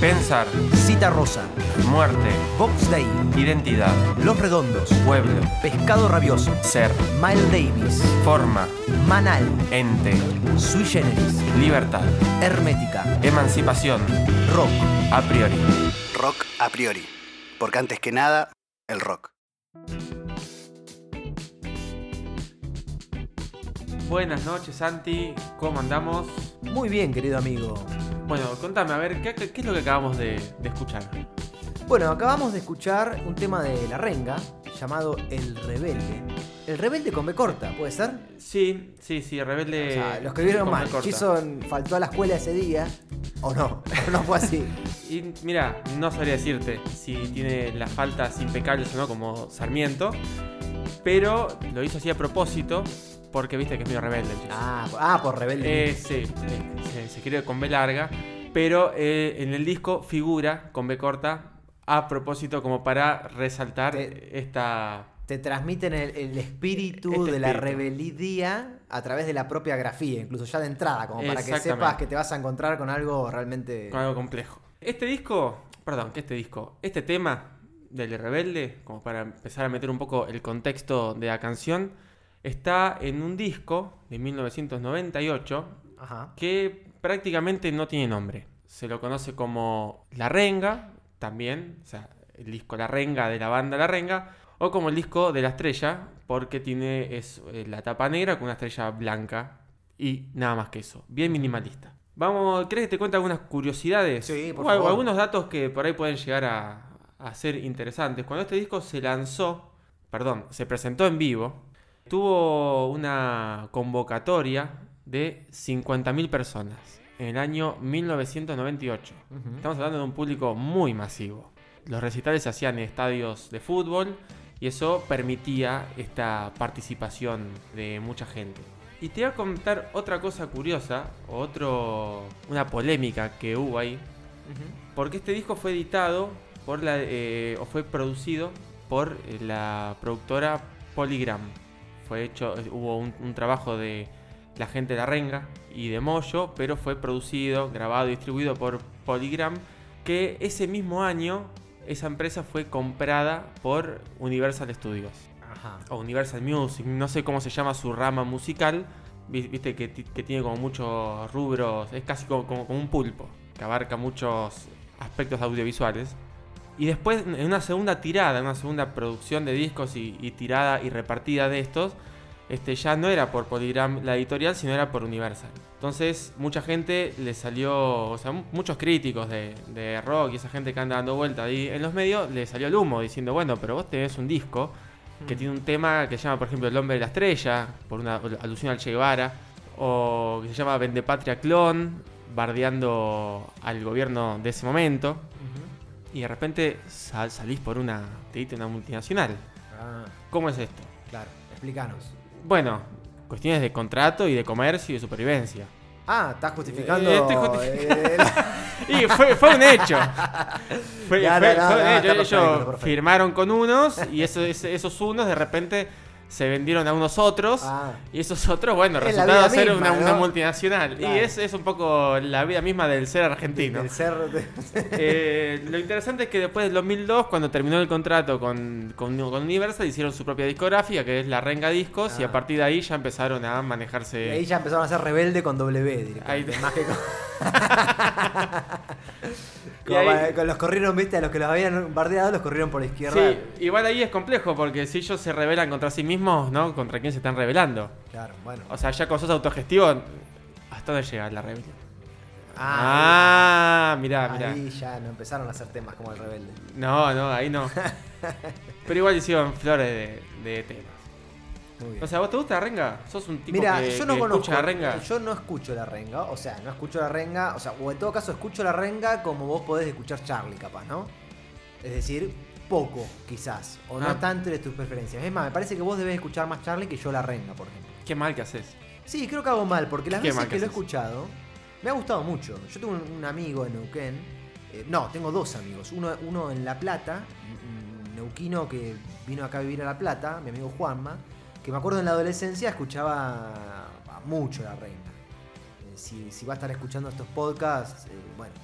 Pensar, Cita Rosa. muerte, Box Day. identidad, Los Redondos. pueblo, Pescado Rabioso. ser, Miles Davis. forma, Manal. ente, Sui Generis. libertad, Hermética. emancipación, Rock. a priori. Rock a priori. Porque antes que nada, el rock. Buenas noches, Santi. ¿Cómo andamos? Muy bien, querido amigo. Bueno, contame, a ver, ¿qué, es lo que acabamos de, de escuchar? Bueno, acabamos de escuchar un tema de La Renga llamado El Rebelde. El Rebelde con B corta, ¿puede ser? Sí, sí, sí, Rebelde. O sea, lo escribieron con mal. B corta. Jason faltó a la escuela ese día. ¿O no? no fue así. Y mira, no sabría decirte si tiene las faltas impecables o no, como Sarmiento, pero lo hizo así a propósito, porque viste que es medio rebelde. el chico. Ah, por- ah, por Rebelde. Eh, sí, eh, se, se escribe con B larga, pero eh, en el disco figura con B corta a propósito como para resaltar Te- esta... Te transmiten el, el espíritu Este de la espíritu. rebeldía a través de la propia grafía, incluso ya de entrada, como para que Exactamente. sepas que te vas a encontrar con algo realmente. con algo complejo. Este disco, perdón, que este disco, este tema del rebelde, como para empezar a meter un poco el contexto de la canción, está en un disco de 1998 Ajá. que prácticamente no tiene nombre. Se lo conoce como La Renga, también, o sea, el disco La Renga de la banda La Renga, o como el disco de la estrella, porque tiene es, eh, la tapa negra con una estrella blanca y nada más que eso. Bien minimalista. Vamos, ¿crees que te cuente algunas curiosidades? Sí, por o favor. algunos datos que por ahí pueden llegar a, a ser interesantes. Cuando este disco se lanzó, perdón, se presentó en vivo, tuvo una convocatoria de 50.000 personas en el año 1998. Ujú. Estamos hablando de un público muy masivo. Los recitales se hacían en estadios de fútbol y eso permitía esta participación de mucha gente. Y te voy a contar otra cosa curiosa, otro, una polémica que hubo ahí, porque este disco fue editado por la, eh, o fue producido por eh, la productora Polygram. Fue hecho, hubo un, un trabajo de la gente de La Renga y de Moyo, pero fue producido, grabado y distribuido por Polygram, que ese mismo año esa empresa fue comprada por Universal Studios Ajá. o Universal Music, no sé cómo se llama su rama musical, vi- viste que, ti- que tiene como muchos rubros, es casi como, como- como un pulpo, que abarca muchos aspectos audiovisuales. Y después, en una segunda tirada, en una segunda producción de discos y, y tirada y repartida de estos, este, ya no era por Polygram la editorial, sino era por Universal. Entonces, mucha gente le salió, o sea, mu- muchos críticos de, de rock y esa gente que anda dando vuelta ahí en los medios, le salió el humo diciendo, bueno, pero vos tenés un disco que tiene un tema que se llama, por ejemplo, El hombre de la estrella, por una alusión al Che Guevara, o que se llama Vendepatria Clon, bardeando al gobierno de ese momento, Ujú. Y de repente sal- salís por una, te diste una multinacional. Ah, ¿Cómo es esto? claro. Explícanos. Bueno, cuestiones de contrato y de comercio y de supervivencia. Ah, estás justificando. Eh, estoy justificando. eh, Y fue, fue un hecho. Fue, No, fue- no, no, fue un no, hecho. está perfecto, Ellos perfecto. firmaron con unos y eso- ese- esos unos de repente se vendieron a unos otros. ah, Y esos otros, bueno, Es resultaron ser misma, una, multinacional. Claro. Y es, es un poco la vida misma del ser argentino. del ser. de- Eh, lo interesante es que después del 2002, cuando terminó el contrato con, con, con Universal, hicieron su propia discográfica, que es la Renga Discos, y Ah. a partir de ahí ya empezaron a manejarse. Y ahí ya empezaron a ser rebelde con W directamente. Ahí- Más que con. Como ahí- con los corrieron, viste, a los que los habían bardeado, los corrieron por la izquierda. Sí, igual ahí es complejo, porque si ellos se rebelan contra sí mismos, ¿no? ¿Contra quién se están rebelando? Claro, bueno. O sea, ya cuando sos autogestivo, ¿hasta dónde llega la rebelión? Ah, Ah, mirá, mirá. ahí ya no empezaron a hacer temas como el rebelde. No, no, ahí no. Pero igual hicieron flores de, de temas. Muy bien. O sea, ¿vos te gusta la renga? ¿Sos un tipo Mira, que, yo no que conozco. la renga? Yo no escucho la renga. O sea, no escucho la renga. O sea, o en todo caso escucho la renga como vos podés escuchar Charlie, capaz, ¿no? Es decir, poco, quizás. O no Ah. tanto de tus preferencias. Es más, me parece que vos debes escuchar más Charlie que yo la renga, por ejemplo. Qué mal que haces. Sí, creo que hago mal, porque las Qué veces que que lo he escuchado, me ha gustado mucho. Yo tengo un, un amigo en Neuquén. eh, no, tengo dos amigos. Uno, uno en La Plata, un neuquino que vino acá a vivir a La Plata, mi amigo Juanma, que me acuerdo en la adolescencia escuchaba mucho la renga. Eh, si, si va a estar escuchando estos podcasts, eh, bueno,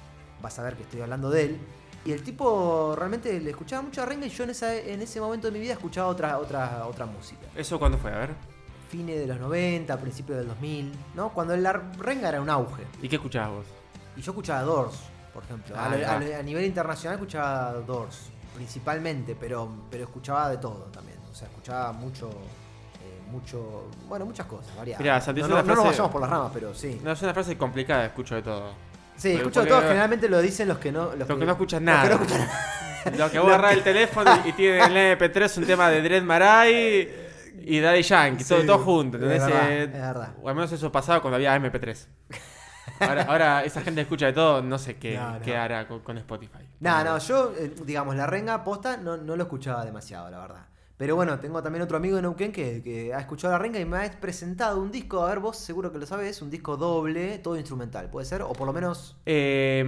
vas a ver que estoy hablando de él. Y el tipo realmente le escuchaba mucho a Renga y yo en, esa, en ese momento de mi vida escuchaba otra, otra, otra música. ¿Eso cuándo fue? A ver. Fines de los 90, principios del 2000, ¿no? Cuando la Renga era un auge. ¿Y qué escuchabas vos? Y yo escuchaba Doors, por ejemplo. A, Ah, lo- a lo- a nivel internacional escuchaba Doors, principalmente, pero, pero escuchaba de todo también. O sea, escuchaba mucho, mucho, bueno, muchas cosas, variadas. Mirá, Santi, no, no- nos vayamos por las ramas, pero sí. No, es una frase complicada, escucho de todo. Sí, escucho de todo, generalmente lo dicen los que no... Los, Los que no escuchan nada. Los que no escuchan nada. Lo que el teléfono y tiene en el MP3 un tema de Dread Marai y Daddy Yankee, todo, Sí, todo junto. es ¿entendés? verdad, Eh, es verdad. O al menos eso pasaba cuando había MP3. Ahora, ahora esa gente escucha de todo, no sé qué, No, no. qué hará con, con Spotify. No, no, yo, eh, digamos, la renga posta no, no lo escuchaba demasiado, la verdad. Pero bueno, tengo también otro amigo de Neuquén que, que ha escuchado la renga y me ha presentado un disco, a ver, vos seguro que lo sabes, un disco doble, todo instrumental, ¿puede ser? O por lo menos... Eh,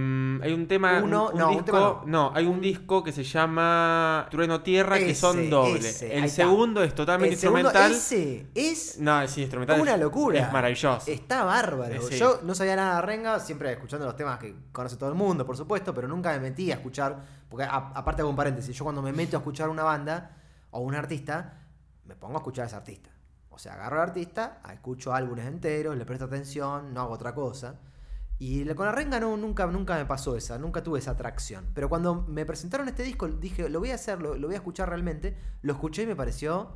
hay un tema. Uno- un, un no, un disco, tema no. hay un disco que se llama Trueno Tierra que son ese, ahí el segundo es totalmente El instrumental. ese es No, sí, instrumental. una locura. Es maravilloso. Está bárbaro. Eh, sí. Yo no sabía nada de Renga, siempre escuchando los temas que conoce todo el mundo, por supuesto, pero nunca me metí a escuchar. Porque a- aparte hago un paréntesis, yo cuando me meto a escuchar una banda o un artista, me pongo a escuchar a ese artista. O sea, agarro al artista, escucho álbumes enteros, le presto atención, no hago otra cosa. Y con la renga no, nunca, nunca me pasó esa, nunca tuve esa atracción. Pero cuando me presentaron este disco, dije, lo voy a hacer, lo, voy a escuchar realmente. Lo escuché y me pareció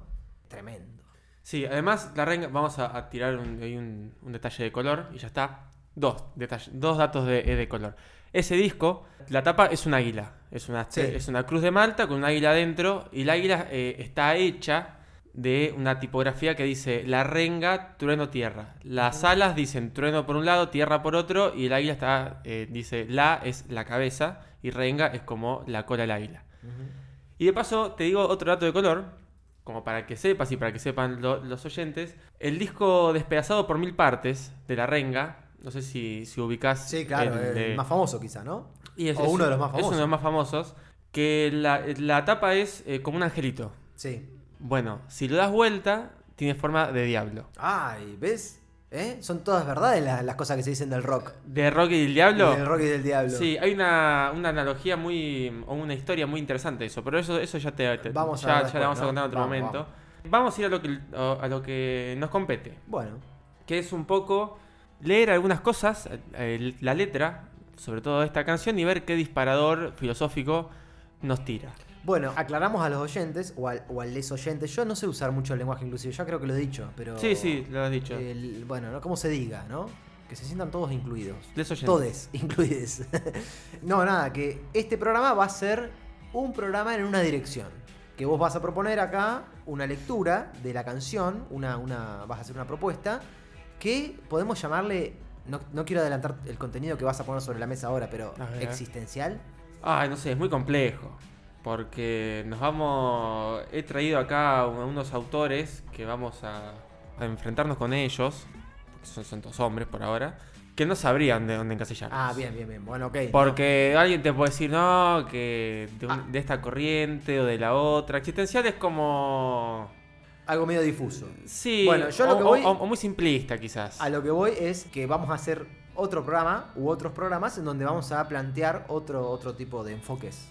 tremendo. Sí, además, la renga, vamos a, tirar un- un detalle de color y ya está. Dos, detalles, dos datos de, de color. Ese disco, la tapa es un águila. Es una, Sí. es una cruz de Malta con un águila adentro. Y la águila eh, está hecha de una tipografía que dice la renga, trueno, tierra. Las alas dicen trueno por un lado, tierra por otro. Y el águila está, eh, dice la es la cabeza y renga es como la cola del águila. Y de paso, te digo otro dato de color, como para que sepas y para que sepan lo- los oyentes. El disco Despedazado por mil partes de La Renga, no sé si, si ubicás. Sí, claro, el más famoso quizá, ¿no? y es- o es- uno de los más Es famosos. uno de los más famosos. Que la, la tapa es eh, como un angelito. Sí. Bueno, si lo das vuelta, tiene forma de diablo. Ay, ¿ves? ¿Eh? Son todas verdades las, las cosas que se dicen del rock. ¿De Rocky y el Diablo? Del rock y del diablo. Sí, hay una, una analogía muy. o una historia muy interesante de eso, pero eso, eso ya te, te- Vamos a ya, ver ya después, la vamos a contar en otro Vamos, momento. Vamos. a ir a lo que a lo que nos compete. Bueno, Que es un poco leer algunas cosas, eh, la letra, sobre todo de esta canción, y ver qué disparador filosófico nos tira. bueno, aclaramos a los oyentes o al, o a les oyentes. Yo no sé usar mucho el lenguaje inclusivo, ya creo que lo he dicho, pero. Sí, sí, lo has dicho. el- bueno, ¿no? ¿cómo se diga, no? Que se sientan todos incluidos. Les oyentes. Todes, incluides. no, nada, que este programa va a ser un programa en una dirección. Que vos vas a proponer acá una lectura de la canción, una, una, vas a hacer una propuesta, que podemos llamarle, no, no quiero adelantar el contenido que vas a poner sobre la mesa ahora, pero existencial. Ay, no sé, es muy complejo. Porque nos vamos. He traído acá a unos autores que vamos a, a enfrentarnos con ellos. Porque son, son todos hombres por ahora. Que no sabrían de dónde encasillar. Ah, bien, bien, bien. Bueno, ok. Porque alguien te puede decir, no, que de, un- Ah. de esta corriente o de la otra. Existencial es como. Algo medio difuso. Sí, Bueno, yo lo o, que voy- o- o muy simplista quizás. A lo que voy es que vamos a hacer otro programa u otros programas en donde vamos a plantear otro, otro tipo de enfoques.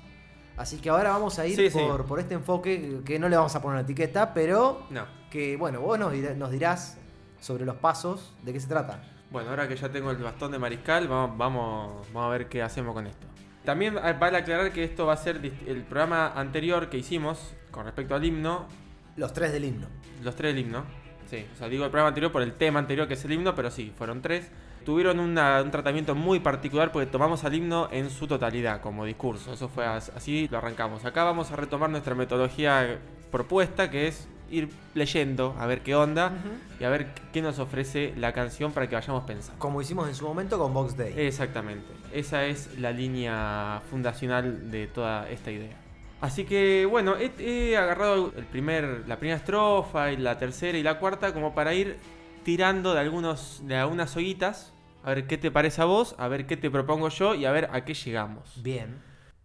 Así que ahora vamos a ir Sí, sí. por, este enfoque que no le vamos a poner una etiqueta, pero No. que bueno, vos nos, dirá- nos dirás sobre los pasos de qué se trata. Bueno, ahora que ya tengo el bastón de mariscal, vamos, vamos, vamos a ver qué hacemos con esto. También ah, vale aclarar que esto va a ser el programa anterior que hicimos con respecto al himno, Los tres del himno. los tres del himno. Sí, o sea, digo el programa anterior por el tema anterior que es el himno, pero sí, fueron tres. Tuvieron una- un tratamiento muy particular porque tomamos al himno en su totalidad como discurso. Eso fue as- así, lo arrancamos. Acá vamos a retomar nuestra metodología propuesta, que es ir leyendo a ver qué onda y a ver qué nos ofrece la canción para que vayamos pensando. Como hicimos en su momento con Box Day. Exactamente. Esa es la línea fundacional de toda esta idea. Así que bueno, he, he agarrado el primer, la primera estrofa y la tercera y la cuarta como para ir tirando de algunos de algunas hoguitas, a ver qué te parece a vos, a ver qué te propongo yo y a ver a qué llegamos. Bien.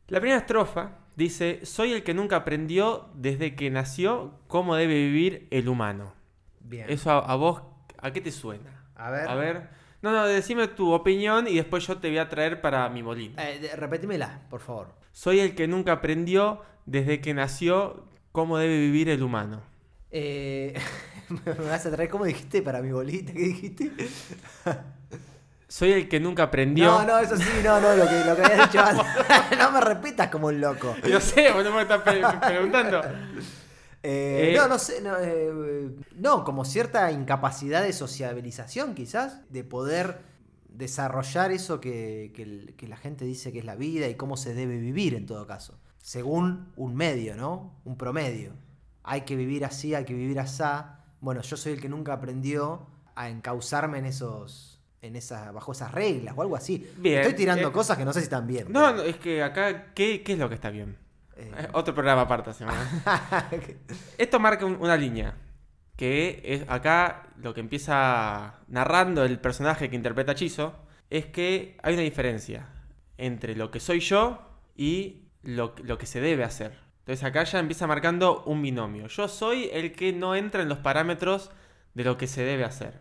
La primera estrofa dice, soy el que nunca aprendió desde que nació cómo debe vivir el humano. Bien. Eso a, a vos, ¿a qué te suena? A ver. A ver. No, no, decime tu opinión y después yo te voy a traer para mi molino. Eh, repetímela, por favor. Soy el que nunca aprendió desde que nació cómo debe vivir el humano. Eh, me vas a traer, ¿cómo dijiste? Para mi bolita, ¿qué dijiste? Soy el que nunca aprendió. No, no, eso sí, no, no, lo que, lo que habías dicho antes. no me repitas como un loco. Yo sé, vos no me estás pre- preguntando. Eh, Eh, no, no sé, no, no, como cierta incapacidad de sociabilización quizás, de poder desarrollar eso que, que la gente dice que es la vida y cómo se debe vivir en todo caso, según un medio, ¿no? Un promedio. Hay que vivir así, hay que vivir así. Bueno, yo soy el que nunca aprendió a encauzarme en esos, en esas, bajo esas reglas o algo así. Bien, Estoy tirando eh, cosas que no sé si están bien. No, pero, no, es que acá, ¿qué, qué es lo que está bien? eh, Eh, Otro programa aparte. Esto marca un- una línea. Que es acá lo que empieza narrando el personaje que interpreta Chizo. Es que hay una diferencia entre lo que soy yo y lo, lo que se debe hacer. Entonces acá ya empieza marcando un binomio. Yo soy el que no entra en los parámetros de lo que se debe hacer.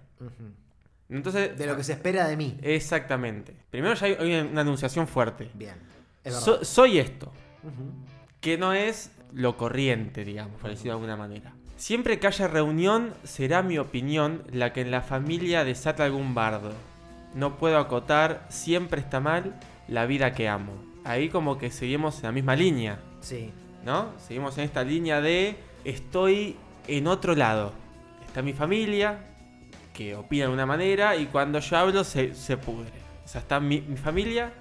Entonces, de lo que se espera de mí. exactamente. Primero ya hay, hay una anunciación fuerte. Bien. Es verdad. So- soy esto. Que no es lo corriente, digamos, por decirlo de alguna manera. Siempre que haya reunión, será mi opinión la que en la familia desata algún bardo. No puedo acotar, siempre está mal, la vida que amo. Ahí como que seguimos en la misma línea, Sí. ¿no? Seguimos en esta línea de estoy en otro lado. Está mi familia, que opina de una manera, y cuando yo hablo se, se pudre. O sea, está mi, mi familia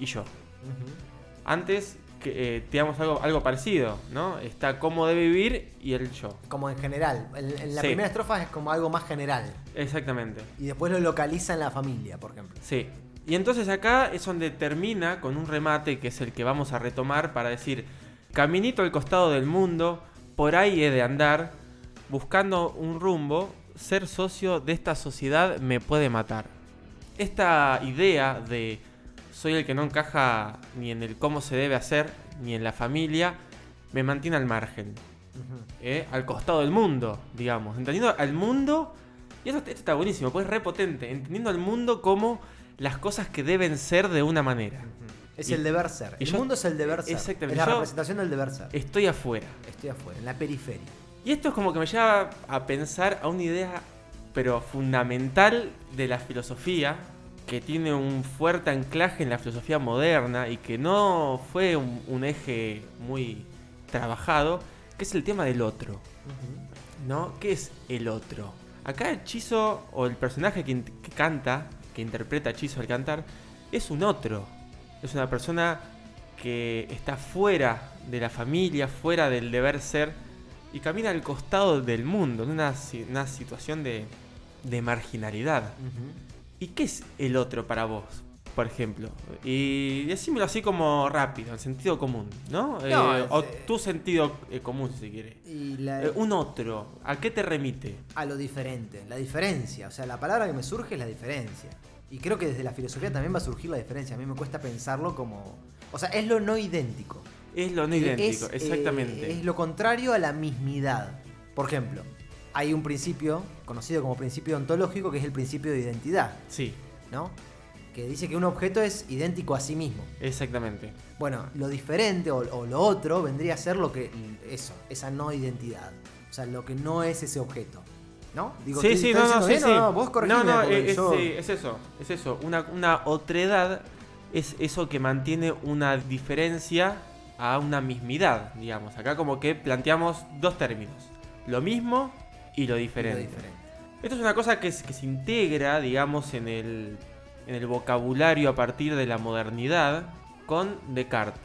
y yo. Antes que eh, teníamos algo, algo parecido, ¿no? Está cómo debe vivir y el yo. Como en general. En, en la Sí. primera estrofa es como algo más general. Exactamente. Y después lo localiza en la familia, por ejemplo. Sí. Y entonces acá es donde termina con un remate que es el que vamos a retomar para decir, caminito al costado del mundo, por ahí he de andar, buscando un rumbo, ser socio de esta sociedad me puede matar. Esta idea de soy el que no encaja ni en el cómo se debe hacer, ni en la familia, me mantiene al margen. ¿eh? al costado del mundo, digamos. Entendiendo al mundo. Y esto, esto está buenísimo, pues es re potente. Entendiendo al mundo como las cosas que deben ser de una manera. Es Y- el deber ser. El yo- mundo es el deber ser. Exactamente. Es la representación del deber ser. Estoy afuera. Estoy afuera, en la periferia. Y esto es como que me lleva a pensar a una idea, pero fundamental de la filosofía, que tiene un fuerte anclaje en la filosofía moderna y que no fue un, un eje muy trabajado, que es el tema del otro. ¿No? ¿Qué es el otro? Acá el Chizo, o el personaje que, canta, que interpreta a Chizo al cantar, es un otro. Es una persona que está fuera de la familia, fuera del deber ser, y camina al costado del mundo, en una, si- una situación de, de marginalidad. ¿Y qué es el otro para vos, por ejemplo? Y decímelo así como rápido, en sentido común, ¿no? No, Eh, es, o eh, tu sentido eh, común, si quiere. Y la- Eh, un otro, ¿a qué te remite? a lo diferente, la diferencia. O sea, la palabra que me surge es la diferencia. Y creo que desde la filosofía también va a surgir la diferencia. A mí me cuesta pensarlo como. O sea, es lo no idéntico. Es lo no idéntico, Es, eh, exactamente. es lo contrario a la mismidad. Por ejemplo, hay un principio conocido como principio ontológico que es el principio de identidad, Sí, ¿no? Que dice que un objeto es idéntico a sí mismo. exactamente. Bueno, lo diferente o, o lo otro vendría a ser lo que. Eso, esa no identidad. O sea, lo que no es ese objeto. ¿No? Digo, sí, ¿estoy- sí, no, no, sí, o sí. No, vos corregime, No, no, porque es, yo- sí, es eso, es eso. Una, una otredad es eso que mantiene una diferencia a una mismidad, digamos. Acá como que planteamos dos términos. Lo mismo y lo lo diferente. Esto es una cosa que, se- que se integra, digamos, en el, en el vocabulario a partir de la modernidad con Descartes.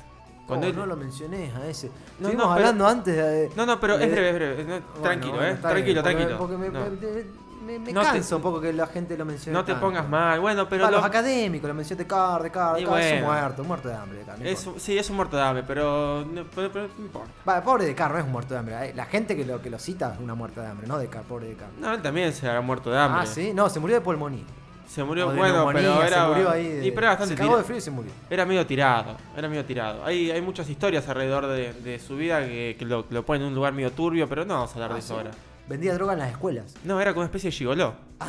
Cuando Oh, él- no lo mencioné a ese. No, Estuvimos no, pero- hablando antes de. no, no, pero de- es breve, es breve. no, Bueno, tranquilo, bueno, eh. bien, Tranquilo, porque me- tranquilo. Porque me- me- me No te- cansa un poco que la gente lo mencione. no te pongas mal. Bueno, pero Para lo- los académicos lo mencioné Descartes, Descartes, Y Descartes, es un bueno. muerto, un muerto de hambre. Descartes, no es, importa. sí, es un muerto de hambre, pero no, pero- pero no importa. Pobre Descartes no es un muerto de hambre. eh. La gente que lo, que lo cita es una muerta de hambre, no Descartes, pobre Descartes. No, él también se habrá muerto de hambre. Ah, sí, no, se murió de pulmonía. Se murió, de bueno, pero era. se murió ahí. de- y pero era bastante se cagó de frío y se murió. Era medio tirado, era medio tirado. Hay, hay muchas historias alrededor de, de su vida que, que lo, ponen en un lugar medio turbio, pero no vamos a hablar de Ah, eso sí. ahora. Vendía droga en las escuelas. No, era como una especie de gigoló.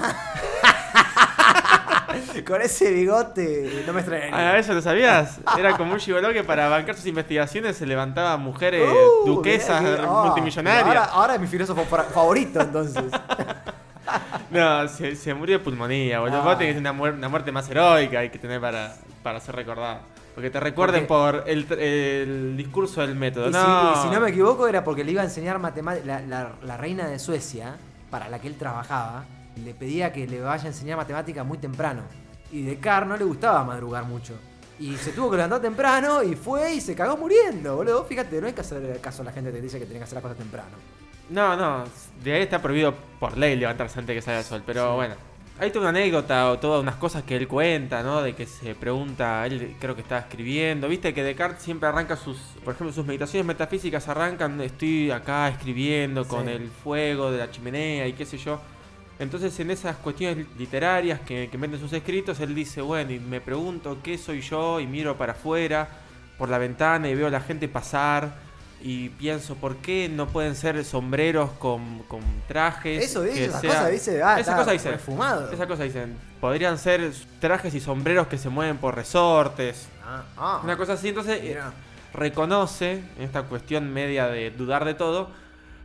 Con ese bigote no me extrañaría. Ah, ¿Eso lo sabías? Era como un gigoló que para bancar sus investigaciones se levantaba mujeres Uh, duquesas mirá que- ah, multimillonarias. Ahora, ahora es mi filósofo fa- favorito, entonces. No, se, se murió de pulmonía, boludo. Ah. Vos tenés una, muer- una muerte más heroica hay que tener para, para ser recordado. Porque te recuerden por el, el discurso del método. Y, no. Si, y si no me equivoco, era porque le iba a enseñar matemáticas. La, la- la reina de Suecia, para la que él trabajaba, le pedía que le vaya a enseñar matemáticas muy temprano. Y Descartes no le gustaba madrugar mucho. Y se tuvo que levantar temprano y fue y se cagó muriendo, boludo. Fíjate, no hay que hacer caso a la gente que te dice que tenés que hacer las cosas temprano. No, no, de ahí está prohibido por ley levantarse antes de que salga el sol, pero Sí. bueno. Hay toda una anécdota o todas unas cosas que él cuenta, ¿no? De que se pregunta, él creo que estaba escribiendo. Viste que Descartes siempre arranca sus, por ejemplo, sus meditaciones metafísicas arrancan, estoy acá escribiendo con Sí. el fuego de la chimenea y qué sé yo. Entonces en esas cuestiones literarias que, que meten sus escritos, él dice, bueno, y me pregunto qué soy yo y miro para afuera por la ventana y veo a la gente pasar y pienso, ¿por qué no pueden ser sombreros con, con trajes? Eso dice, esas sea- cosas dice, ah, Esas está cosas dicen. refumado. Esa cosa dicen. Podrían ser trajes y sombreros que se mueven por resortes. Ah, ah. Una cosa así. Entonces, eh, reconoce, en esta cuestión media de dudar de todo,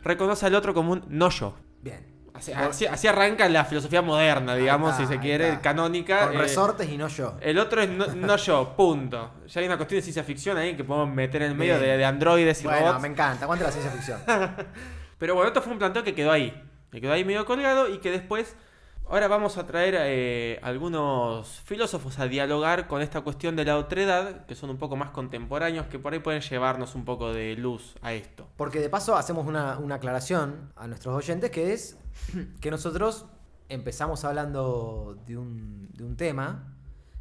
reconoce al otro como un no yo. Bien. Así, Por- así- así arranca la filosofía moderna, digamos, está, si se quiere, canónica. Con eh, resortes y no yo. el otro es no, no yo, punto. Ya hay una cuestión de ciencia ficción ahí que podemos meter en el medio de, de androides y Bueno, robots. me encanta. Aguante la ciencia ficción. Pero bueno, esto fue un planteo que quedó ahí. Que quedó ahí medio colgado y que después. Ahora vamos a traer eh, algunos filósofos a dialogar con esta cuestión de la otredad, que son un poco más contemporáneos, que por ahí pueden llevarnos un poco de luz a esto. Porque de paso hacemos una, aclaración a nuestros oyentes que es que nosotros empezamos hablando de un, de un tema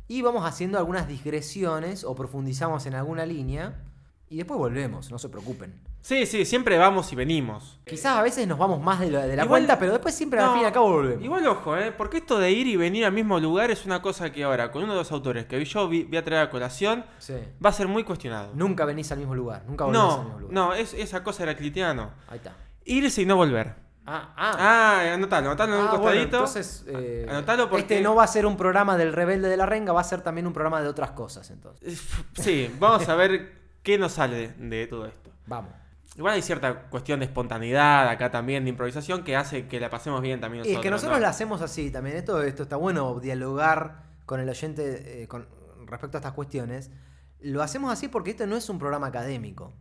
y vamos haciendo algunas digresiones o profundizamos en alguna línea y después volvemos, no se preocupen. Sí, sí, siempre vamos y venimos. Quizás a veces nos vamos más de la, de la Igual- cuenta, pero después siempre al No, fin y al cabo volvemos. Igual ojo, ¿eh? Porque esto de ir y venir al mismo lugar es una cosa que ahora, con uno de los autores que yo vi- voy a traer a colación, Sí. va a ser muy cuestionado. Nunca venís al mismo lugar, nunca volvés al mismo No, lugar. no, es, esa cosa heraclitiano. Ahí está. Irse y no volver. Ah, ah. Ah, anotalo, anotalo en un Ah, bueno, costadito. entonces, eh, Anotalo porque- este no va a ser un programa del rebelde de la renga, va a ser también un programa de otras cosas, entonces. Sí, vamos a ver qué nos sale de, de todo esto. Vamos. Igual hay cierta cuestión de espontaneidad acá también, de improvisación, que hace que la pasemos bien también Y nosotros. es que nosotros ¿no? la hacemos así también. Esto, esto está bueno dialogar con el oyente eh, con respecto a estas cuestiones. Lo hacemos así porque este no es un programa académico.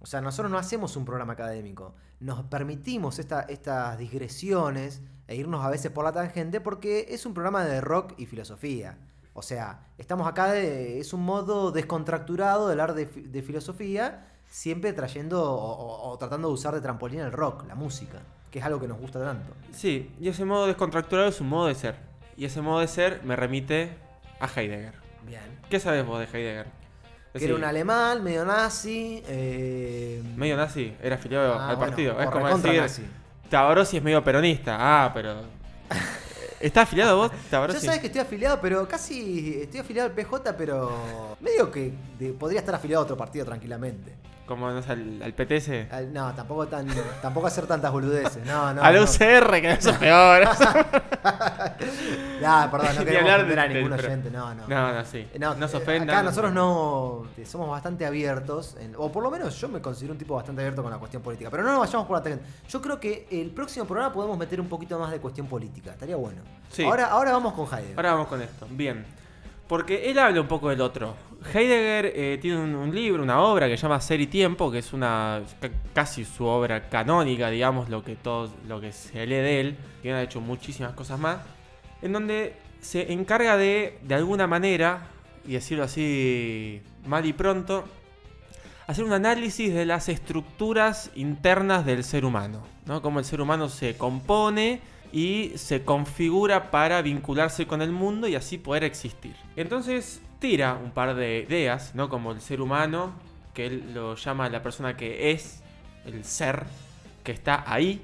O sea, nosotros no hacemos un programa académico. Nos permitimos esta- estas digresiones e irnos a veces por la tangente porque es un programa de rock y filosofía. O sea, estamos acá, de- es un modo descontracturado de hablar de, de filosofía, siempre trayendo o, o- o tratando de usar de trampolín el rock, la música, que es algo que nos gusta tanto. Sí, y ese modo descontracturado es un modo de ser. Y ese modo de ser me remite a Heidegger. Bien. ¿Qué sabes vos de Heidegger? Que era un alemán, medio nazi. eh, Medio nazi, era afiliado ah, al bueno, partido. es como decir, nazi. Tabarossi es medio peronista. Ah, pero... ¿Está afiliado vos, Ya Tabarossi? sabes que estoy afiliado, pero casi estoy afiliado al PJ, pero medio que de- podría estar afiliado a otro partido tranquilamente. Como no sé, al, al PTS. Al- no, tampoco tan, tampoco hacer tantas boludeces. No, no. al no. UCR, que eso es peor. Ah, perdón, no Ni queremos hablar ofender a de- ningún del- oyente, no, no. no, no, sí. No, no se eh, ofendan. Acá nosotros no eh, somos bastante abiertos, en- o por lo menos yo me considero un tipo bastante abierto con la cuestión política. Pero no nos vayamos por la tangente. Yo creo que el próximo programa podemos meter un poquito más de cuestión política. Estaría bueno. Sí. Ahora, ahora vamos con Heidegger. Ahora vamos con esto. Bien. Porque él habla un poco del otro. Heidegger eh, tiene un, libro, una obra que se llama Ser y Tiempo, que es una ca- casi su obra canónica, digamos, lo que todo, lo que se lee de él, que ha hecho muchísimas cosas más, en donde se encarga de, de alguna manera, y decirlo así mal y pronto, hacer un análisis de las estructuras internas del ser humano, ¿no? Cómo el ser humano se compone y se configura para vincularse con el mundo y así poder existir. Entonces tira un par de ideas, ¿no? Como el ser humano, que él lo llama la persona que es, el ser, que está ahí,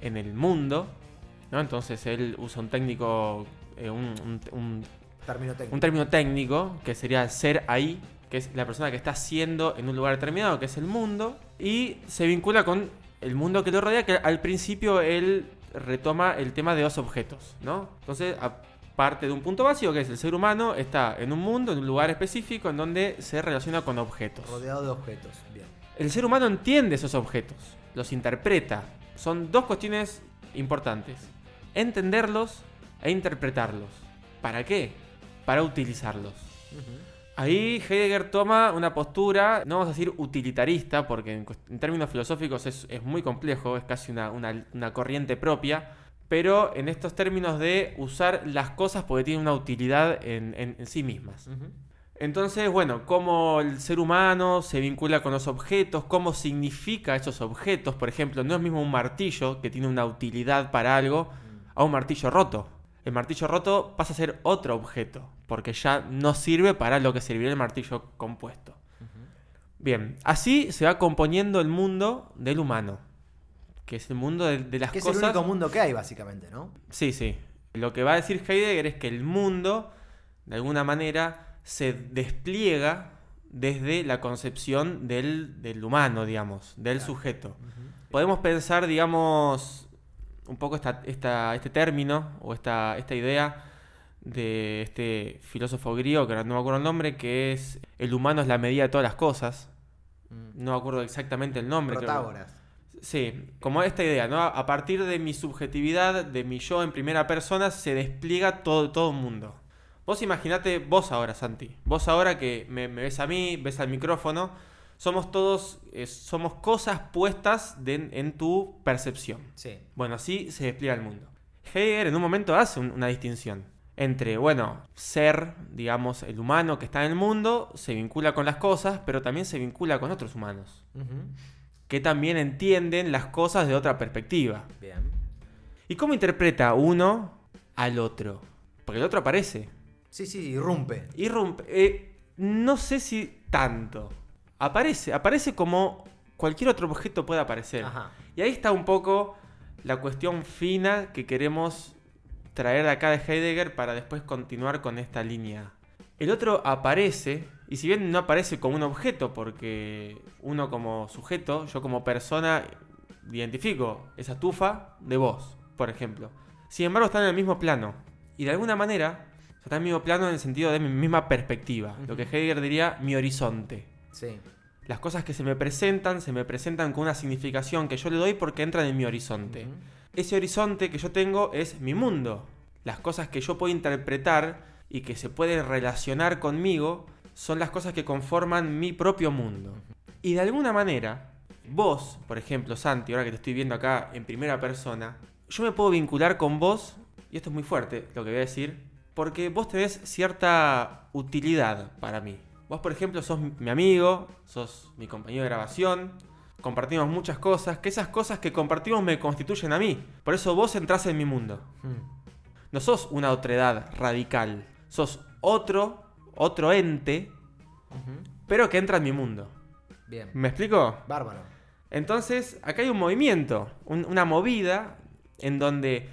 en el mundo, ¿no? Entonces él usa un técnico, eh, un- un- un Término técnico. un término técnico que sería ser ahí, que es la persona que está siendo en un lugar determinado, que es el mundo, y se vincula con el mundo que lo rodea, que al principio él retoma el tema de dos objetos, ¿no? Entonces, parte de un punto básico que es el ser humano está en un mundo, en un lugar específico en donde se relaciona con objetos. Rodeado de objetos. Bien. El ser humano entiende esos objetos, los interpreta. Son dos cuestiones importantes. Entenderlos e interpretarlos. ¿Para qué? Para utilizarlos. Ahí Heidegger toma una postura, no vamos a decir utilitarista, porque en, términos filosóficos es, es muy complejo, es casi una, una- una corriente propia, pero en estos términos de usar las cosas porque tienen una utilidad en- en- en sí mismas. Entonces, bueno, cómo el ser humano se vincula con los objetos, cómo significa esos objetos. Por ejemplo, no es mismo un martillo que tiene una utilidad para algo a un martillo roto. El martillo roto pasa a ser otro objeto, porque ya no sirve para lo que serviría el martillo compuesto. Bien, así se va componiendo el mundo del humano, que es el mundo de, de las Que es cosas. el único mundo que hay, básicamente, ¿no? Sí, sí. Lo que va a decir Heidegger es que el mundo, de alguna manera, se despliega desde la concepción del, del humano, digamos, del sujeto. Podemos pensar, digamos, un poco esta, esta- este término o esta, esta idea de este filósofo griego, que no me acuerdo el nombre, que es el humano es la medida de todas las cosas. No me acuerdo exactamente el nombre. creo Protágoras. Sí, como esta idea, ¿no? A partir de mi subjetividad, de mi yo en primera persona, se despliega todo, todo un mundo. Vos imaginate, vos ahora, Santi, vos ahora que me, me ves a mí, ves al micrófono, somos todos, eh, somos cosas puestas de- en tu percepción. Sí. Bueno, así se despliega el mundo. Heidegger en un momento hace un- una distinción entre, bueno, ser, digamos, el humano que está en el mundo, se vincula con las cosas, pero también se vincula con otros humanos que también entienden las cosas de otra perspectiva. Bien. ¿Y cómo interpreta uno al otro? Porque el otro aparece. Sí, sí, irrumpe. Irrumpe. eh, no sé si tanto. Aparece. Aparece como cualquier otro objeto puede aparecer. Ajá. Y ahí está un poco la cuestión fina que queremos traer de acá de Heidegger para después continuar con esta línea. El otro aparece, y si bien no aparece como un objeto, porque uno como sujeto, yo como persona, identifico esa tufa de vos, por ejemplo. Sin embargo, están en el mismo plano. Y de alguna manera, están en el mismo plano en el sentido de mi misma perspectiva. Lo que Heidegger diría mi horizonte. Sí. Las cosas que se me presentan, se me presentan con una significación que yo le doy porque entran en mi horizonte. Ese horizonte que yo tengo es mi mundo. Las cosas que yo puedo interpretar y que se pueden relacionar conmigo son las cosas que conforman mi propio mundo. Y de alguna manera, vos, por ejemplo, Santi, ahora que te estoy viendo acá en primera persona, yo me puedo vincular con vos, y esto es muy fuerte lo que voy a decir, porque vos tenés cierta utilidad para mí. Vos, por ejemplo, sos mi amigo, sos mi compañero de grabación, compartimos muchas cosas, que esas cosas que compartimos me constituyen a mí. Por eso vos entrás en mi mundo. Mm. No sos una otredad radical, sos otro, otro ente, pero que entra en mi mundo. Bien. ¿Me explico? Bárbaro. Entonces, acá hay un movimiento, un- una movida en donde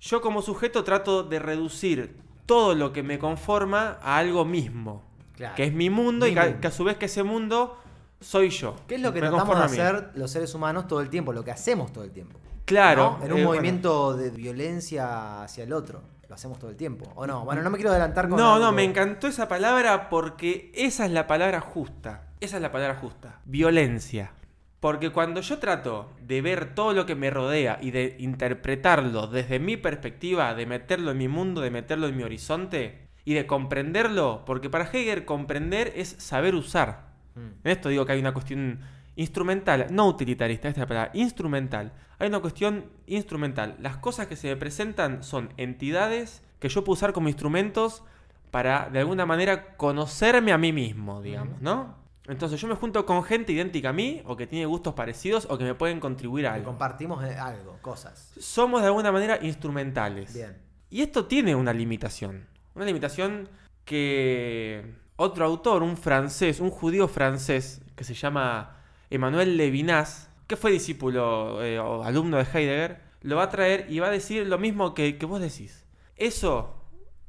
yo como sujeto trato de reducir todo lo que me conforma a algo mismo, Claro. que es mi mundo Mi y que, mundo. que a su vez que ese mundo soy yo. ¿Qué es lo que Me tratamos de hacer los seres humanos todo el tiempo? Lo que hacemos todo el tiempo. Claro. ¿no? En un eh, movimiento de violencia hacia el otro. Lo hacemos todo el tiempo. ¿O no? Bueno, no me quiero adelantar con No, algo no, me encantó esa palabra porque esa es la palabra justa. Esa es la palabra justa. Violencia. Porque cuando yo trato de ver todo lo que me rodea y de interpretarlo desde mi perspectiva, de meterlo en mi mundo, de meterlo en mi horizonte y de comprenderlo, porque para Hegel comprender es saber usar. Mm. En esto digo que hay una cuestión instrumental, no utilitarista, esta es la palabra, instrumental. Hay una cuestión instrumental. Las cosas que se me presentan son entidades que yo puedo usar como instrumentos para, de alguna manera, conocerme a mí mismo, digamos, ¿no? Entonces yo me junto con gente idéntica a mí, o que tiene gustos parecidos, o que me pueden contribuir a algo. compartimos eh, algo, cosas. Somos de alguna manera instrumentales. Bien. Y esto tiene una limitación. Una limitación que otro autor, un francés, un judío francés, que se llama Emmanuel Levinas, que fue discípulo eh, o alumno de Heidegger, lo va a traer y va a decir lo mismo que, que vos decís. Eso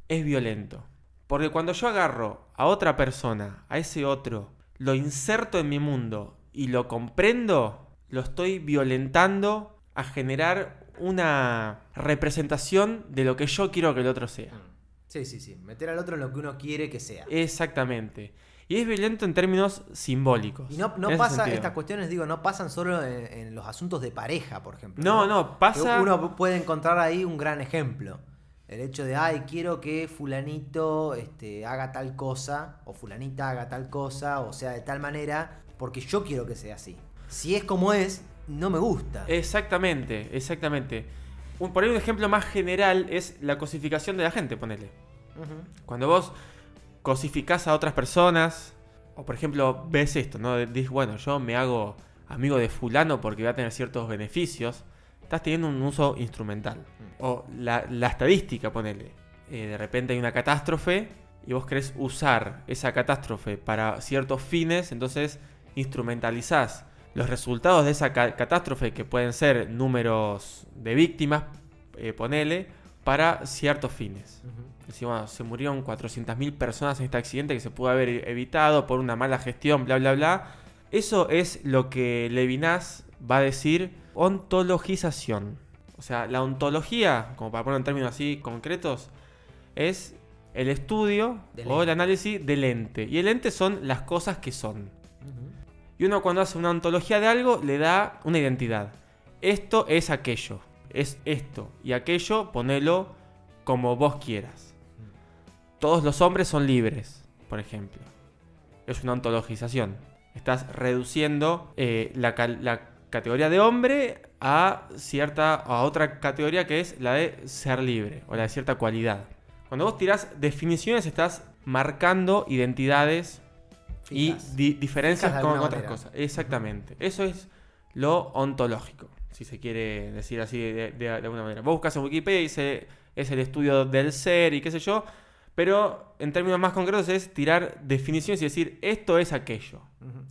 es violento. Porque cuando yo agarro a otra persona, a ese otro, lo inserto en mi mundo y lo comprendo, lo estoy violentando a generar una representación de lo que yo quiero que el otro sea. Sí, sí, sí. Meter al otro en lo que uno quiere que sea. Exactamente. Y es violento en términos simbólicos. Y no, no pasa, sentido. estas cuestiones, digo, no pasan solo en, en los asuntos de pareja, por ejemplo. No, no, pasa. Que Uno puede encontrar ahí un gran ejemplo. El hecho de, ay, quiero que fulanito este, haga tal cosa, o fulanita haga tal cosa, o sea, de tal manera, porque yo quiero que sea así. Si es como es, no me gusta. Exactamente, exactamente. Un, por ahí un ejemplo más general es la cosificación de la gente, ponele. Cuando vos cosificás a otras personas, o por ejemplo ves esto, ¿no? Dices, bueno, yo me hago amigo de fulano porque va a tener ciertos beneficios, estás teniendo un uso instrumental. O la, la estadística, ponele. Eh, de repente hay una catástrofe y vos querés usar esa catástrofe para ciertos fines, entonces instrumentalizás los resultados de esa ca- catástrofe, que pueden ser números de víctimas, eh, ponele, para ciertos fines. Decimos, bueno, se murieron 400.000 personas en este accidente que se pudo haber evitado por una mala gestión, bla, bla, bla. Eso es lo que Levinas va a decir ontologización. O sea, la ontología, como para poner en términos así concretos, es el estudio o el análisis del ente. Y el ente son las cosas que son. Y uno cuando hace una ontología de algo le da una identidad. Esto es aquello. Es esto. Y aquello ponelo como vos quieras. Todos los hombres son libres, por ejemplo. Es una ontologización. Estás reduciendo eh, la categoría de hombre a cierta a otra categoría que es la de ser libre o la de cierta cualidad. Cuando vos tirás definiciones estás marcando identidades y di- diferencias Fijas con otras manera. cosas. Exactamente. Eso es lo ontológico, si se quiere decir así de, de- de alguna manera. Vos buscas en Wikipedia y dice es el estudio del ser y qué sé yo, pero en términos más concretos es tirar definiciones y decir esto es aquello.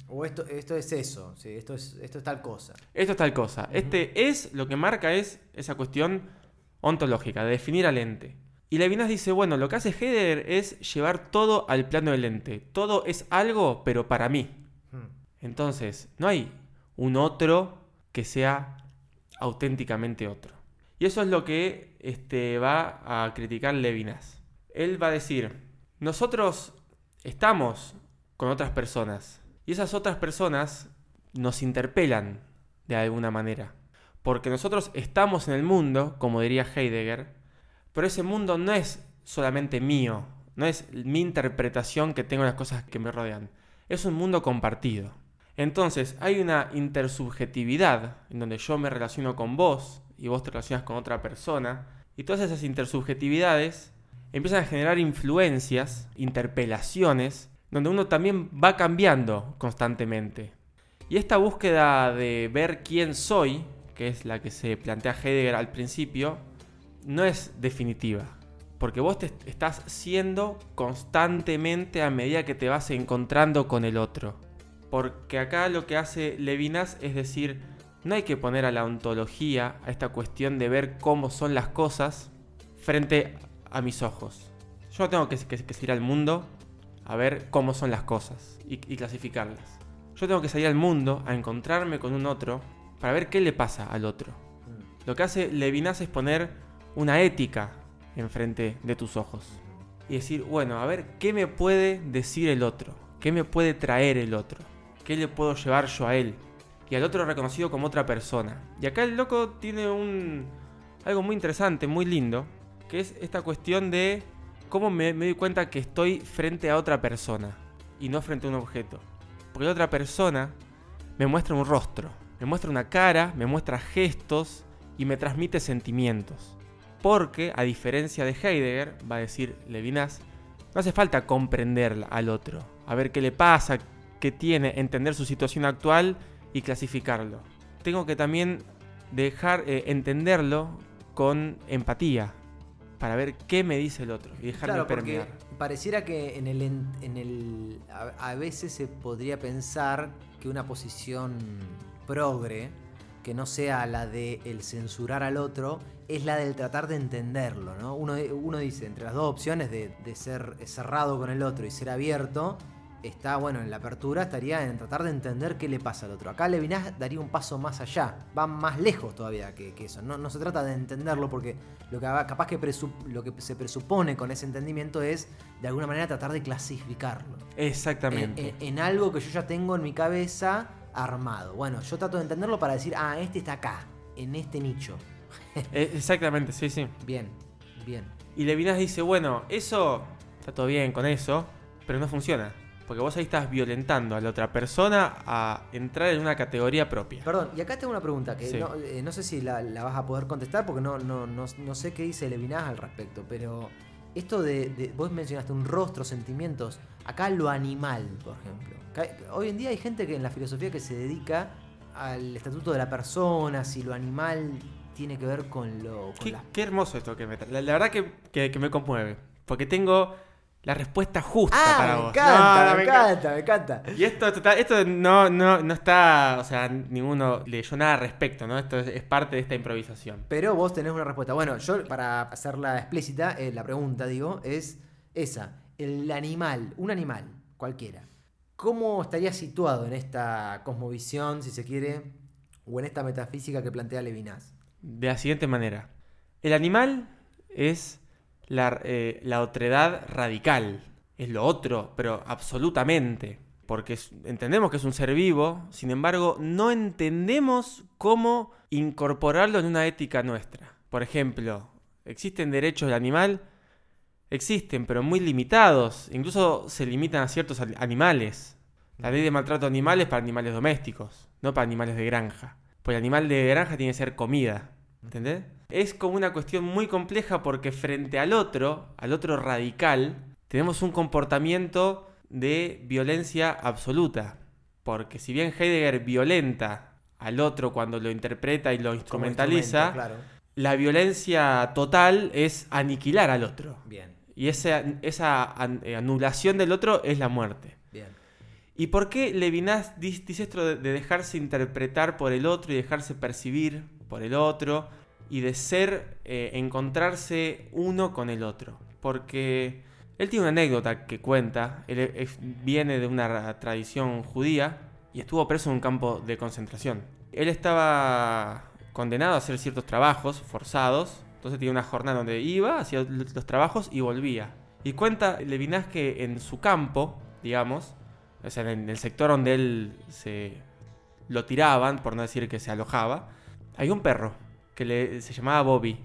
O esto, esto es eso, sí, esto, es, esto es tal cosa. Esto es tal cosa. Este es lo que marca es esa cuestión ontológica, de definir al ente. Y Levinas dice, bueno, lo que hace Heidegger es llevar todo al plano del ente. Todo es algo, pero para mí. Ujú. Entonces, no hay un otro que sea auténticamente otro. Y eso es lo que este, va a criticar Levinas. Él va a decir, nosotros estamos con otras personas y esas otras personas nos interpelan de alguna manera. Porque nosotros estamos en el mundo, como diría Heidegger, pero ese mundo no es solamente mío, no es mi interpretación que tengo de las cosas que me rodean, es un mundo compartido. Entonces hay una intersubjetividad en donde yo me relaciono con vos y vos te relacionas con otra persona, y todas esas intersubjetividades empiezan a generar influencias, interpelaciones, donde uno también va cambiando constantemente. Y esta búsqueda de ver quién soy, que es la que se plantea Heidegger al principio, no es definitiva. Porque vos te est- estás siendo constantemente a medida que te vas encontrando con el otro. Porque acá lo que hace Levinas es decir, no hay que poner a la ontología, a esta cuestión de ver cómo son las cosas, frente a mis ojos. Yo tengo que, que- que salir al mundo a ver cómo son las cosas y, y clasificarlas. Yo tengo que salir al mundo a encontrarme con un otro para ver qué le pasa al otro. Lo que hace Levinas es poner una ética enfrente de tus ojos. Y decir, bueno, a ver, ¿qué me puede decir el otro? ¿Qué me puede traer el otro? ¿Qué le puedo llevar yo a él? Y al otro reconocido como otra persona. Y acá el loco tiene un... algo muy interesante, muy lindo, que es esta cuestión de cómo me, me doy cuenta que estoy frente a otra persona y no frente a un objeto. Porque la otra persona me muestra un rostro, me muestra una cara, me muestra gestos y me transmite sentimientos. Porque, a diferencia de Heidegger, va a decir Levinas, no hace falta comprender al otro, a ver qué le pasa, qué tiene, entender su situación actual y clasificarlo. Tengo que también dejar eh, entenderlo con empatía, para ver qué me dice el otro y dejarme Claro, porque permear. pareciera que en el, en, en el a, a veces se podría pensar que una posición progre, que no sea la de el censurar al otro, es la del tratar de entenderlo, ¿no? Uno, uno dice, entre las dos opciones de, de ser cerrado con el otro y ser abierto, está, bueno, en la apertura estaría en tratar de entender qué le pasa al otro. Acá Levinas daría un paso más allá, va más lejos todavía que, que eso. No, no se trata de entenderlo porque lo que capaz que presu- lo que se presupone con ese entendimiento es de alguna manera tratar de clasificarlo. Exactamente. En, en- en algo que yo ya tengo en mi cabeza armado. Bueno, yo trato de entenderlo para decir, ah, este está acá, en este nicho. Eh, exactamente, sí, sí. Bien, bien. Y Levinas dice, bueno, eso está todo bien con eso, pero no funciona. Porque vos ahí estás violentando a la otra persona a entrar en una categoría propia. Perdón, y acá tengo una pregunta que Sí. no, eh, no sé si la, la vas a poder contestar porque no, no, no, no sé qué dice Levinas al respecto, pero esto de, de- vos mencionaste un rostro, sentimientos, acá lo animal, por ejemplo. Acá- Hoy en día hay gente que en la filosofía que se dedica al estatuto de la persona, si lo animal tiene que ver con lo... con Qué, hermoso esto que me La, la verdad que, que- que me conmueve. Porque tengo la respuesta justa Ah, para me vos. encanta, No, me, encanta, me encanta. Y esto, esto no, no, no está, o sea, ninguno leyó nada al respecto, ¿no? Esto es, es parte de esta improvisación. Pero vos tenés una respuesta. Bueno, yo para hacerla explícita, eh, la pregunta, digo, es esa. El animal, un animal, cualquiera. ¿Cómo estaría situado en esta cosmovisión, si se quiere, o en esta metafísica que plantea Levinas? De la siguiente manera. El animal es la, eh, otredad radical. Es lo otro, pero absolutamente. Porque entendemos que es un ser vivo, sin embargo, no entendemos cómo incorporarlo en una ética nuestra. Por ejemplo, ¿existen derechos del animal? Existen, pero muy limitados. Incluso se limitan a ciertos al- animales. La ley de maltrato de animales para animales domésticos, no para animales de granja. Pues el animal de granja tiene que ser comida. ¿Entendés? Es como una cuestión muy compleja porque frente al otro, al otro radical, tenemos un comportamiento de violencia absoluta. Porque si bien Heidegger violenta al otro cuando lo interpreta y lo instrumentaliza, claro. la violencia total es aniquilar al otro. Bien, Y esa, eh, anulación del otro es la muerte. ¿Y por qué Levinas dice esto de, de dejarse interpretar por el otro y dejarse percibir por el otro y de ser, eh, encontrarse uno con el otro? Porque él tiene una anécdota que cuenta, él e- viene de una ra- tradición judía y estuvo preso en un campo de concentración. Él estaba condenado a hacer ciertos trabajos forzados, entonces tenía una jornada donde iba, hacía los trabajos y volvía. Y cuenta Levinas que en su campo, digamos, o sea, en el sector donde él se lo tiraban, por no decir que se alojaba, hay un perro que le- se llamaba Bobby.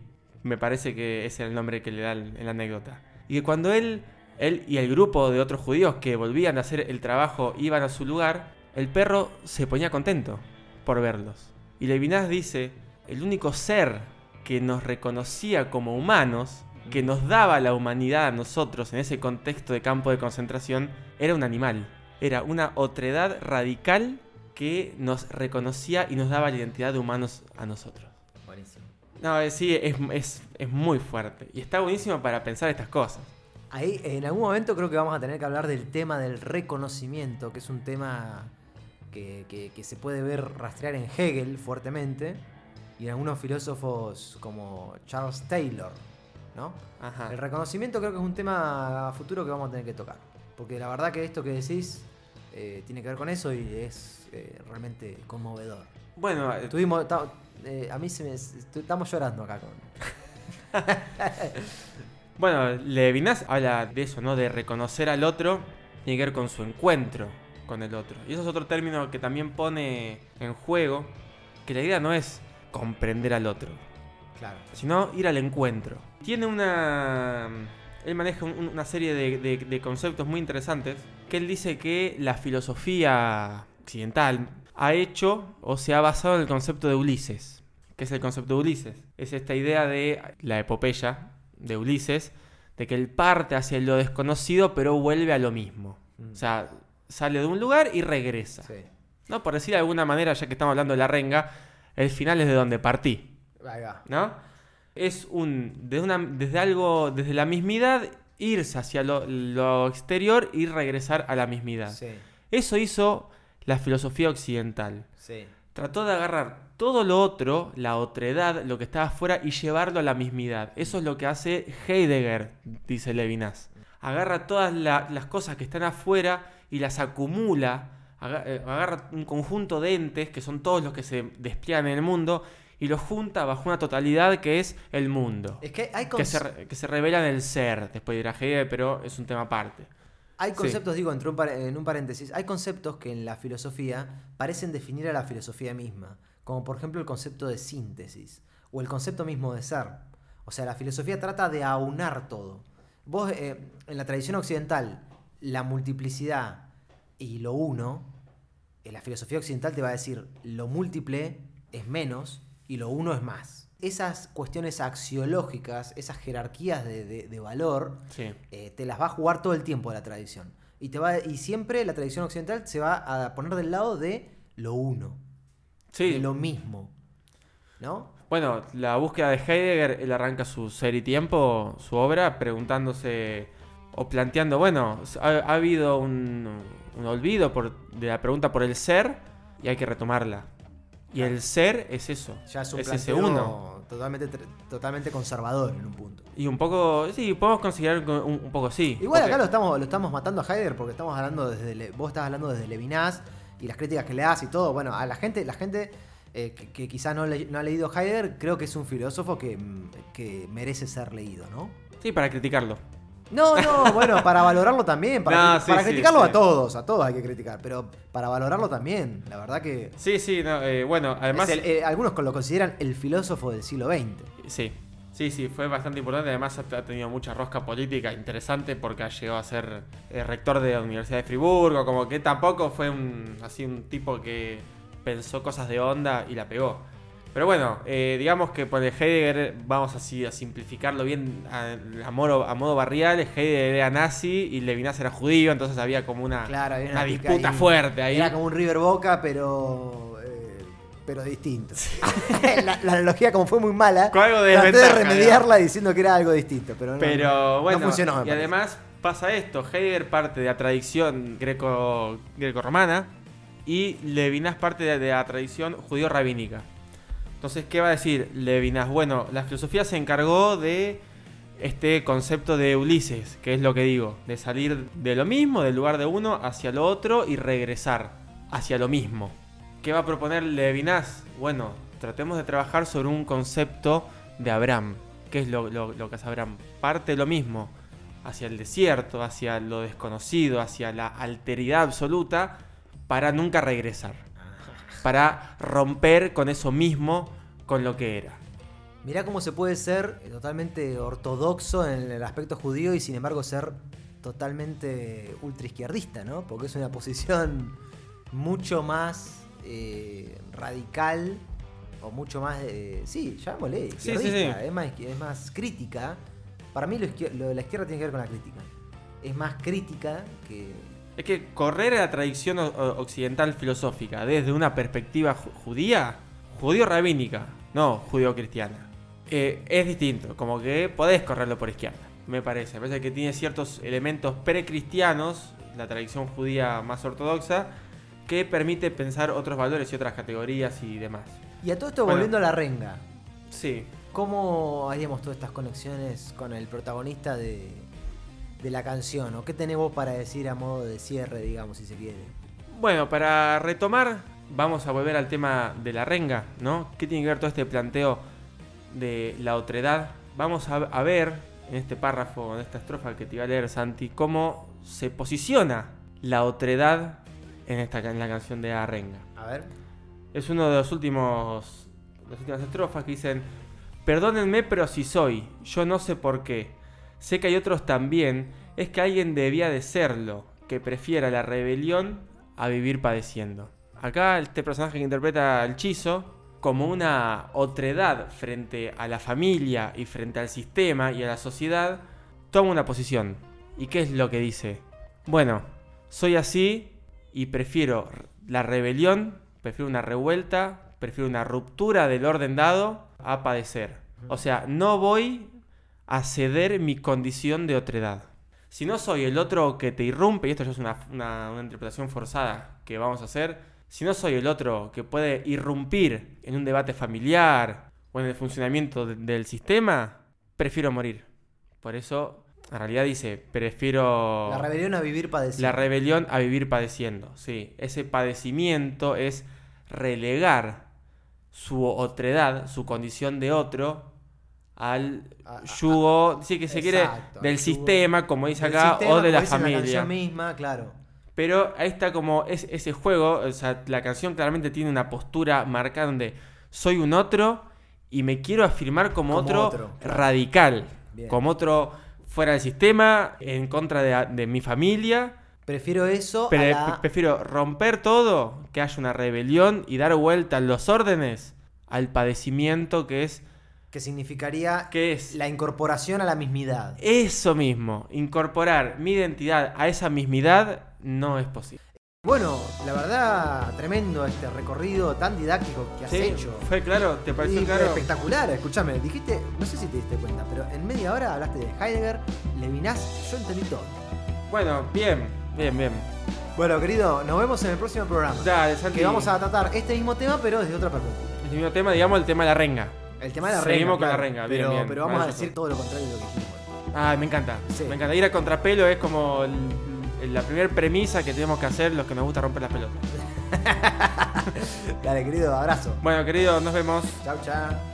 Me parece que ese era el nombre que le da en la anécdota. Y que cuando él, él y el grupo de otros judíos que volvían a hacer el trabajo iban a su lugar, el perro se ponía contento por verlos. Y Levinas dice, el único ser que nos reconocía como humanos, que nos daba la humanidad a nosotros en ese contexto de campo de concentración, era un animal. Era una otredad radical que nos reconocía y nos daba la identidad de humanos a nosotros. Buenísimo. No, eh, sí, es, es- es muy fuerte. Y está buenísimo para pensar estas cosas. Ahí, en algún momento creo que vamos a tener que hablar del tema del reconocimiento, que es un tema que, que- que se puede ver rastrear en Hegel fuertemente y en algunos filósofos como Charles Taylor, ¿no? Ajá. El reconocimiento creo que es un tema a futuro que vamos a tener que tocar, porque la verdad que esto que decís eh, tiene que ver con eso y es eh, realmente conmovedor. Bueno, eh, Tuvimos, a mí se me, estamos llorando acá con... Bueno, Levinas habla de eso, ¿no? De reconocer al otro, tiene que ver con su encuentro con el otro. Y eso es otro término que también pone en juego, que la idea no es comprender al otro, Claro. sino ir al encuentro. Tiene una... Él maneja un- una serie de, de- de conceptos muy interesantes, que él dice que la filosofía occidental ha hecho o se ha basado en el concepto de Ulises. ¿Qué es el concepto de Ulises? Es esta idea de la epopeya de Ulises, de que él parte hacia lo desconocido pero vuelve a lo mismo. Mm. O sea, sale de un lugar y regresa. Sí. ¿No? Por decir de alguna manera, ya que estamos hablando de la renga, el final es de donde partí. Ahí va. ¿no? Es un. Desde, una, desde algo. Desde la mismidad, irse hacia lo, lo exterior y regresar a la mismidad. Sí, Eso hizo la filosofía occidental. sí. Trató de agarrar todo lo otro, la otredad, lo que estaba afuera, y llevarlo a la mismidad. Eso es lo que hace Heidegger, dice Levinas. agarra todas la- las cosas que están afuera y las acumula, eh, agarra un conjunto de entes, que son todos los que se despliegan en el mundo, y los junta bajo una totalidad que es el mundo. Es que hay, Que se, que se revela en el ser, después dirá Hegel, pero es un tema aparte. hay sí. conceptos, digo, entre un en un paréntesis, hay conceptos que en la filosofía parecen definir a la filosofía misma, como por ejemplo el concepto de síntesis o el concepto mismo de ser. O sea, la filosofía trata de aunar todo. Vos, eh, en la tradición occidental, la multiplicidad y lo uno, en la filosofía occidental te va a decir lo múltiple es menos y lo uno es más. Esas cuestiones axiológicas, esas jerarquías de, de- de valor, Sí. eh, te las va a jugar todo el tiempo la tradición. Y, te va, y siempre la tradición occidental se va a poner del lado de lo uno, Sí. de lo mismo. ¿No? Bueno, la búsqueda de Heidegger, él arranca su Ser y Tiempo, su obra, preguntándose o planteando, bueno, ha, ha habido un, un olvido por, de la pregunta por el ser y hay que retomarla. Y Claro. el ser es eso, Ya es un ese planteo uno. Totalmente, totalmente conservador en un punto. Y un poco, sí, podemos considerar que un, un poco sí. Igual acá lo estamos, lo estamos matando a Heidegger porque estamos hablando desde Le- vos estás hablando desde Levinas y las críticas que le das y todo. Bueno, a la gente, la gente eh, que, que quizá no, le- no ha leído Heidegger, creo que es un filósofo que, mm, que merece ser leído, ¿no? Sí, para criticarlo. No, no, bueno, para valorarlo también, para, No, cri- sí, para sí, criticarlo sí. a todos, a todos hay que criticar, pero para valorarlo también, la verdad que Sí, sí, no, eh, bueno, además... el- eh, algunos lo consideran el filósofo del siglo XX. Sí, sí, sí, fue bastante importante. Además, ha tenido mucha rosca política interesante porque ha llegado a ser eh, rector de la Universidad de Friburgo. Como que tampoco fue un, así un tipo que pensó cosas de onda y la pegó. Pero bueno, eh, digamos que por el Heidegger, vamos así a simplificarlo bien a, a modo, a modo barrial. Heidegger era nazi y Levinas era judío, entonces había como una, Claro, había una una pica disputa ahí. fuerte ahí. Era como un River Boca, pero eh, pero distinto. la, la analogía como fue muy mala, algo de traté de remediarla diciendo que era algo distinto, pero no, Pero no- bueno, no funcionó. y parece. además pasa esto, Heidegger parte de la tradición greco, greco-romana y Levinas parte de, de la tradición judío-rabínica. Entonces, ¿qué va a decir Levinas? Bueno, la filosofía se encargó de este concepto de Ulises, que es lo que digo, de salir de lo mismo, del lugar de uno, hacia lo otro y regresar hacia lo mismo. ¿Qué va a proponer Levinas? Bueno, tratemos de trabajar sobre un concepto de Abraham. ¿Qué es lo, que hace Abraham? Parte de lo mismo, hacia el desierto, hacia lo desconocido, hacia la alteridad absoluta, para nunca regresar. Para romper con eso mismo, con lo que era. Mirá cómo se puede ser totalmente ortodoxo en el aspecto judío y sin embargo ser totalmente ultraizquierdista, ¿no? Porque es una posición mucho más eh, radical o mucho más, eh, sí, llamémosle, Sí, sí, izquierdista, sí. Es, más, izquier- es más crítica. Para mí lo, lo de la izquierda tiene que ver con la crítica. Es más crítica que... Es que correr a la tradición occidental filosófica desde una perspectiva ju- judía, judío-rabínica, no judío-cristiana, eh, es distinto. Como que podés correrlo por izquierda, me parece. Me parece que tiene ciertos elementos precristianos, la tradición judía más ortodoxa, que permite pensar otros valores y otras categorías y demás. Y a todo esto Bueno. volviendo a la renga, Sí, ¿cómo haríamos todas estas conexiones con el protagonista de, de la canción? ¿O qué tenés vos para decir a modo de cierre, digamos, si se quiere? Bueno, para retomar, vamos a volver al tema de la renga, ¿no? ¿Qué tiene que ver todo este planteo de la otredad? Vamos a, a ver en este párrafo, en esta estrofa que te iba a leer, Santi, cómo se posiciona la otredad en, esta, en la canción de la renga. A ver. Es uno de los últimos. Las últimas estrofas que dicen. Perdónenme, pero si soy. Yo no sé por qué. Sé que hay otros también. Es que alguien debía de serlo. Que prefiera la rebelión a vivir padeciendo. Acá este personaje que interpreta al Chizo. Como una otredad frente a la familia y frente al sistema y a la sociedad. Toma una posición. ¿Y qué es lo que dice? Bueno, soy así y prefiero la rebelión, prefiero una revuelta, prefiero una ruptura del orden dado a padecer. O sea, no voy a ceder mi condición de otredad. Si no soy el otro que te irrumpe, y esto ya es una, una- una interpretación forzada que vamos a hacer, si no soy el otro que puede irrumpir en un debate familiar o en el funcionamiento de- del sistema, prefiero morir. Por eso En realidad dice, prefiero La rebelión a vivir padeciendo. la rebelión a vivir padeciendo. Sí, ese padecimiento es relegar su otredad, su condición de otro, al yugo, sí que se quiere, Exacto, del sistema, como dice acá, sistema, o de la familia. misma, claro. Pero ahí está como es, ese juego, o sea, la canción claramente tiene una postura marcada donde soy un otro y me quiero afirmar como, Como otro, otro, claro. radical, Bien. como otro fuera del sistema, en contra de, de mi familia. Prefiero eso Pre- a la... Prefiero romper todo, que haya una rebelión y dar vuelta a los órdenes al padecimiento que es, que significaría que es la incorporación a la mismidad. eso mismo, incorporar mi identidad a esa mismidad no es posible. Bueno, la verdad, tremendo este recorrido tan didáctico que has Sí, hecho. ¿Fue claro? ¿Te pareció Y claro? Espectacular, escúchame, dijiste, no sé si te diste cuenta, pero en media hora hablaste de Heidegger, Levinas, yo entendí todo. Bueno, bien, bien, bien. Bueno, querido, nos vemos en el próximo programa. Dale, Santi. Que vamos a tratar este mismo tema, pero desde otra perspectiva. El mismo tema, digamos, el tema de la renga. El tema de la Seguimos renga. con la renga, bien, pero, bien, pero vamos a decir todo lo contrario de lo que dijimos. Ay, me encanta. Sí. Me encanta. Ir a contrapelo es como la primera premisa que tenemos que hacer los que nos gusta romper las pelotas. Dale, querido, abrazo. Bueno, queridos, nos vemos. Chau, chao.